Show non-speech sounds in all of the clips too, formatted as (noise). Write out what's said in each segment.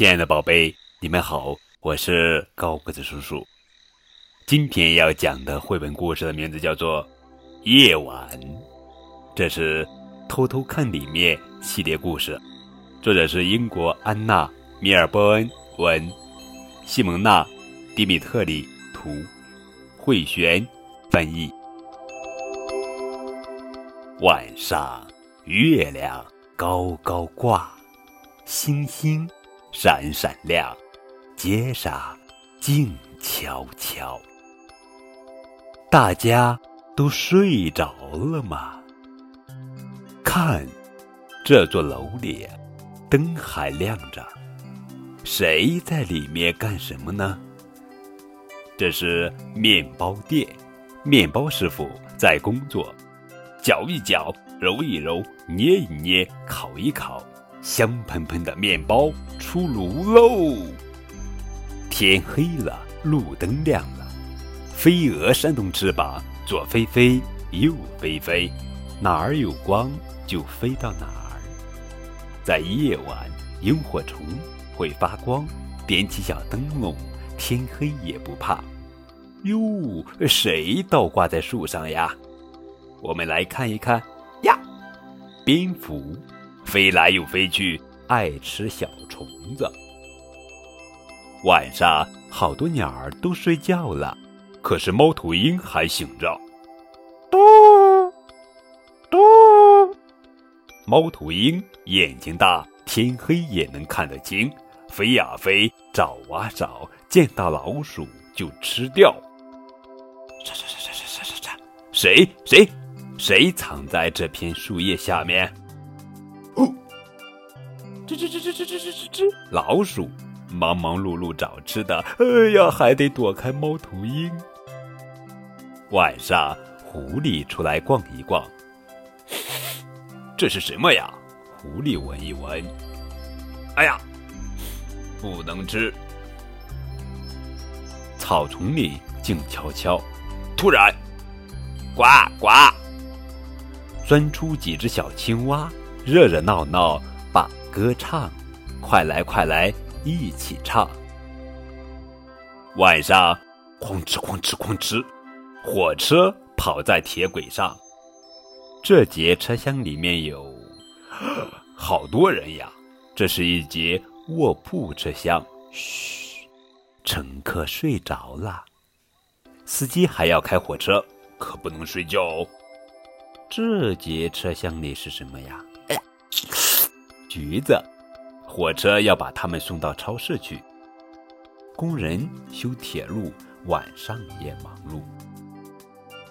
亲爱的宝贝，你们好，我是高个子叔叔。今天要讲的绘本故事的名字叫做《夜晚》，这是《偷偷看》里面系列故事，作者是英国安娜·米尔波恩文，西蒙娜·迪米特里图，慧璇翻译。晚上，月亮高高挂，星星。闪闪亮，街上静悄悄。大家都睡着了吗？看，这座楼里灯还亮着，谁在里面干什么呢？这是面包店，面包师傅在工作，搅一搅，揉一揉，捏一捏，烤一烤。香喷喷的面包出炉喽！天黑了，路灯亮了，飞蛾扇动翅膀，左飞飞，右飞飞，哪儿有光就飞到哪儿。在夜晚，萤火虫会发光，点起小灯笼，天黑也不怕。哟，谁倒挂在树上呀？我们来看一看呀，蝙蝠。飞来又飞去，爱吃小虫子。晚上，好多鸟儿都睡觉了，可是猫头鹰还醒着。嘟嘟，猫头鹰眼睛大，天黑也能看得清，飞呀飞，找啊找，见到老鼠就吃掉。啥啥啥啥啥啥啥？谁谁谁藏在这片树叶下面？吱吱吱吱吱吱吱吱！老鼠忙忙碌碌找吃的，哎呀，还得躲开猫头鹰。晚上，狐狸出来逛一逛。这是什么呀？狐狸闻一闻。哎呀，不能吃。草丛里静悄悄，突然，呱呱，钻出几只小青蛙，热热闹闹。歌唱，快来快来，一起唱。晚上，哐哧哐哧哐哧，火车跑在铁轨上。这节车厢里面有 (gasps) 好多人呀，这是一节卧铺车厢。嘘，乘客睡着了，司机还要开火车，可不能睡觉哦。这节车厢里是什么呀？橘子，火车要把他们送到超市去。工人修铁路，晚上也忙碌。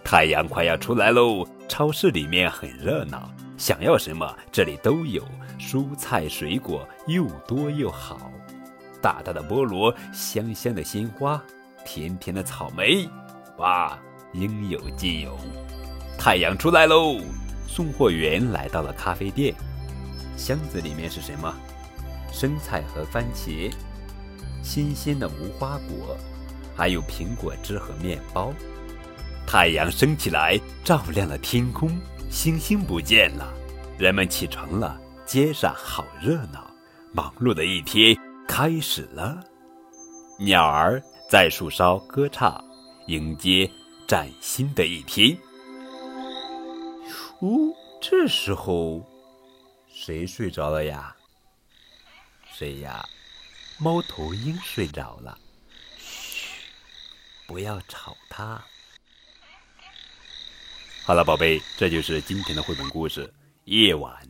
太阳快要出来喽，超市里面很热闹，想要什么这里都有，蔬菜水果又多又好。大大的菠萝，香香的鲜花，甜甜的草莓，哇，应有尽有。太阳出来喽，送货员来到了咖啡店。箱子里面是什么？生菜和番茄，新鲜的无花果，还有苹果汁和面包。太阳升起来，照亮了天空，星星不见了。人们起床了，街上好热闹，忙碌的一天开始了。鸟儿在树梢歌唱，迎接崭新的一天。呜，这时候。谁睡着了呀？谁呀？猫头鹰睡着了。嘘，不要吵它。好了，宝贝，这就是今天的绘本故事《夜晚》。